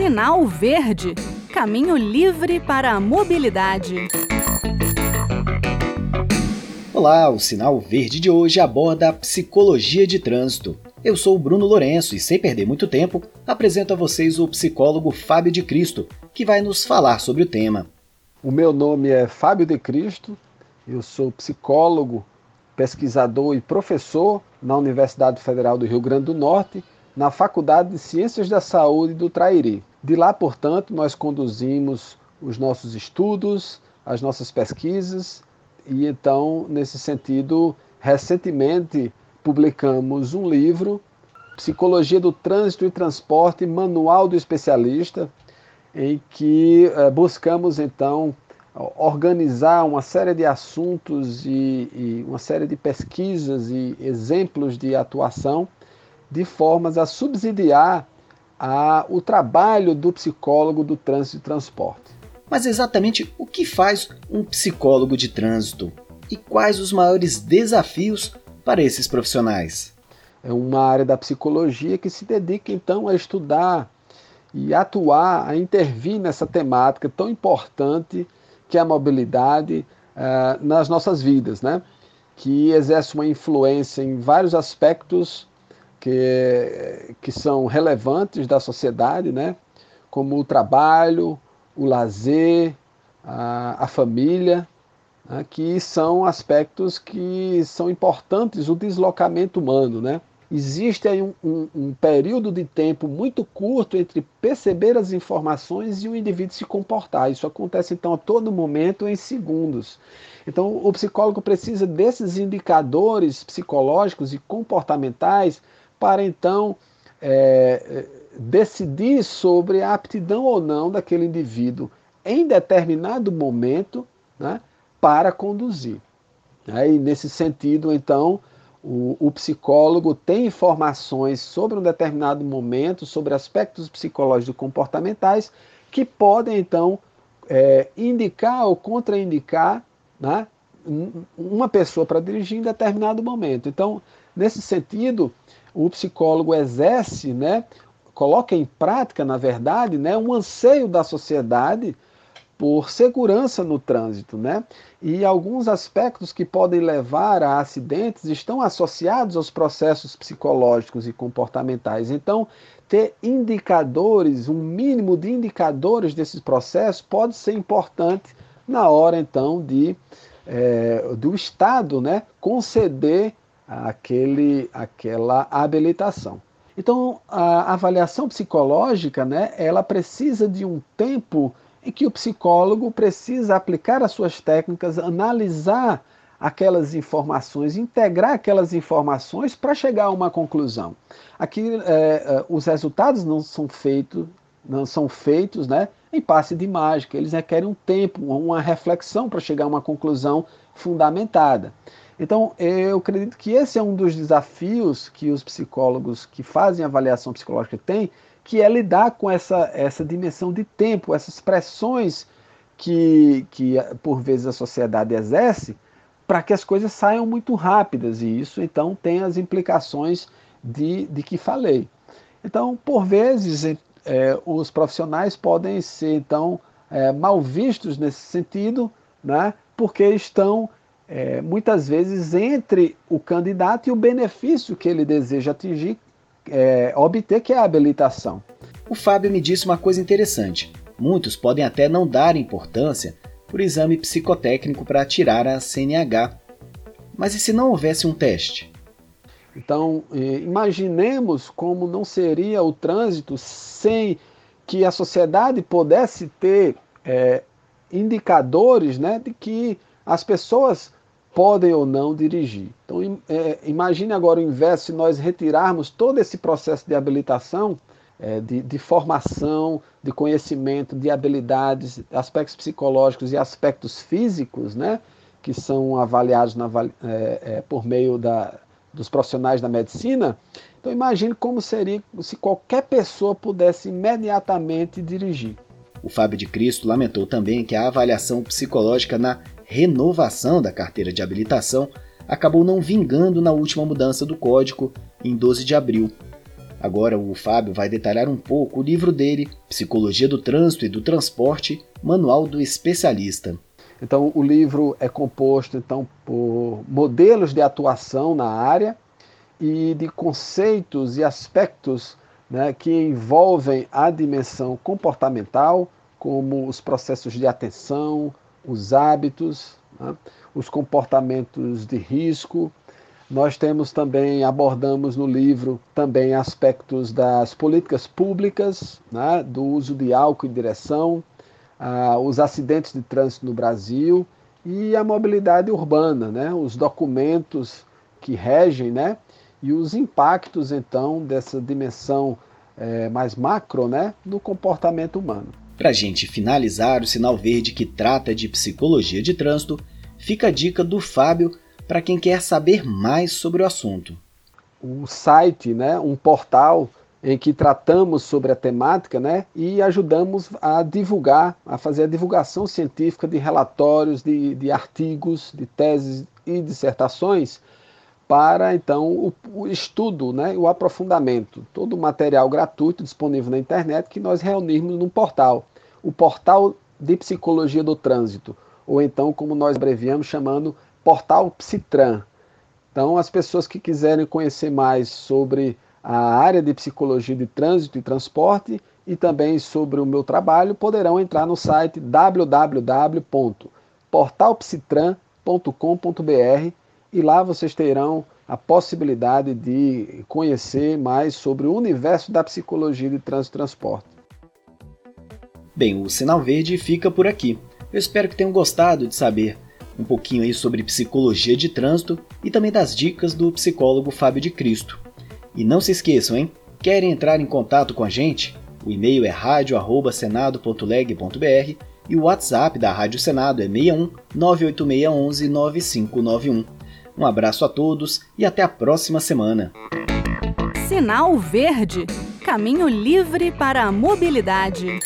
Sinal Verde Caminho livre para a mobilidade. Olá, o Sinal Verde de hoje aborda a psicologia de trânsito. Eu sou o Bruno Lourenço e, sem perder muito tempo, apresento a vocês o psicólogo Fábio de Cristo, que vai nos falar sobre o tema. O meu nome é Fábio de Cristo, eu sou psicólogo, pesquisador e professor na Universidade Federal do Rio Grande do Norte, na Faculdade de Ciências da Saúde do Trairi. De lá, portanto, nós conduzimos os nossos estudos, as nossas pesquisas, e então, nesse sentido, recentemente publicamos um livro, Psicologia do Trânsito e Transporte, Manual do Especialista, em que eh, buscamos então organizar uma série de assuntos e, e, uma série de pesquisas e exemplos de atuação de formas a subsidiar a, o trabalho do psicólogo do trânsito e transporte. Mas exatamente o que faz um psicólogo de trânsito e quais os maiores desafios para esses profissionais? É uma área da psicologia que se dedica então a estudar e atuar, a intervir nessa temática tão importante que é a mobilidade uh, nas nossas vidas, né? que exerce uma influência em vários aspectos que, que são relevantes da sociedade, né? como o trabalho, o lazer, a, a família, né? que são aspectos que são importantes, o deslocamento humano. Né? Existe aí um, um, um, período de tempo muito curto entre perceber as informações e o indivíduo se comportar. Isso acontece então a todo momento em segundos. Então o psicólogo precisa desses indicadores psicológicos e comportamentais para então é, decidir sobre a aptidão ou não daquele indivíduo em determinado momento né, para conduzir. E nesse sentido, então, o, o, psicólogo tem informações sobre um determinado momento, sobre aspectos psicológicos comportamentais, que podem, então, é, indicar ou contraindicar né, uma pessoa para dirigir em determinado momento. Então, nesse sentido, o psicólogo exerce, né, coloca em prática, na verdade, né, um anseio da sociedade por segurança no trânsito, né? E alguns aspectos que podem levar a acidentes estão associados aos processos psicológicos e comportamentais. Então, ter indicadores, um mínimo de indicadores desses processos pode ser importante na hora então de é, do Estado, né, conceder aquele, aquela habilitação. Então, a avaliação psicológica, né, ela precisa de um tempo em que o psicólogo precisa aplicar as suas técnicas, analisar aquelas informações, integrar aquelas informações para chegar a uma conclusão. Aqui, é, é, os resultados não são feitos, não são feitos, né, em passe de mágica. Eles requerem um tempo, uma reflexão para chegar a uma conclusão fundamentada. Então, eu acredito que esse é um dos desafios que os psicólogos que fazem avaliação psicológica têm, que é lidar com essa, essa dimensão de tempo, essas pressões que, que por vezes a sociedade exerce para que as coisas saiam muito rápidas, e isso então tem as implicações de, de que falei. Então, por vezes, é, os profissionais podem ser então é, mal vistos nesse sentido, né, porque estão é, muitas vezes entre o candidato e o benefício que ele deseja atingir, é, obter, que é a habilitação. O Fábio me disse uma coisa interessante. Muitos podem até não dar importância por exame psicotécnico para tirar a CNH. Mas e se não houvesse um teste? Então, é, imaginemos como não seria o trânsito sem que a sociedade pudesse ter é, indicadores né, de que as pessoas podem ou não dirigir. Então, é, imagine agora o inverso, se nós retirarmos todo esse processo de habilitação, é, de, de, formação, de conhecimento, de habilidades, aspectos psicológicos e aspectos físicos, né, que são avaliados na, é, é, por meio da, dos profissionais da medicina. Então, imagine como seria se qualquer pessoa pudesse imediatamente dirigir. O Fábio de Cristo lamentou também que a avaliação psicológica na renovação da carteira de habilitação acabou não vingando na última mudança do código em 12 de abril. Agora o Fábio vai detalhar um pouco o livro dele, Psicologia do Trânsito e do Transporte, Manual do Especialista. Então o livro é composto então por modelos de atuação na área e de conceitos e aspectos né, que envolvem a dimensão comportamental, como os processos de atenção, os hábitos, né, os comportamentos de risco. Nós temos também, abordamos no livro também aspectos das políticas públicas, né, do uso de álcool em direção, os acidentes de trânsito no Brasil e a mobilidade urbana, né, os documentos que regem né, e os impactos, então, dessa dimensão é, mais macro né, no comportamento humano. Para a gente finalizar o sinal verde que trata de psicologia de trânsito, fica a dica do Fábio para quem quer saber mais sobre o assunto. O site, né, um portal em que tratamos sobre a temática né, e ajudamos a divulgar, a fazer a divulgação científica de relatórios, de, de artigos, de teses e dissertações para então o, o, estudo, né, o aprofundamento, todo o material gratuito disponível na internet que nós reunimos num portal, o portal de psicologia do trânsito, ou então como nós abreviamos chamando portal Psitran. Então as pessoas que quiserem conhecer mais sobre a área de psicologia de trânsito e transporte e também sobre o meu trabalho poderão entrar no site www.portalpsitran.com.br e lá vocês terão a possibilidade de conhecer mais sobre o universo da psicologia de trânsito e transporte. Bem, o Sinal Verde fica por aqui. Eu espero que tenham gostado de saber um pouquinho aí sobre psicologia de trânsito e também das dicas do psicólogo Fábio de Cristo. E não se esqueçam, hein? Querem entrar em contato com a gente? O e-mail é radio@senado.leg.br e o WhatsApp da Rádio Senado é 61 98611 9591. Um abraço a todos e até a próxima semana. Sinal Verde Caminho livre para a mobilidade.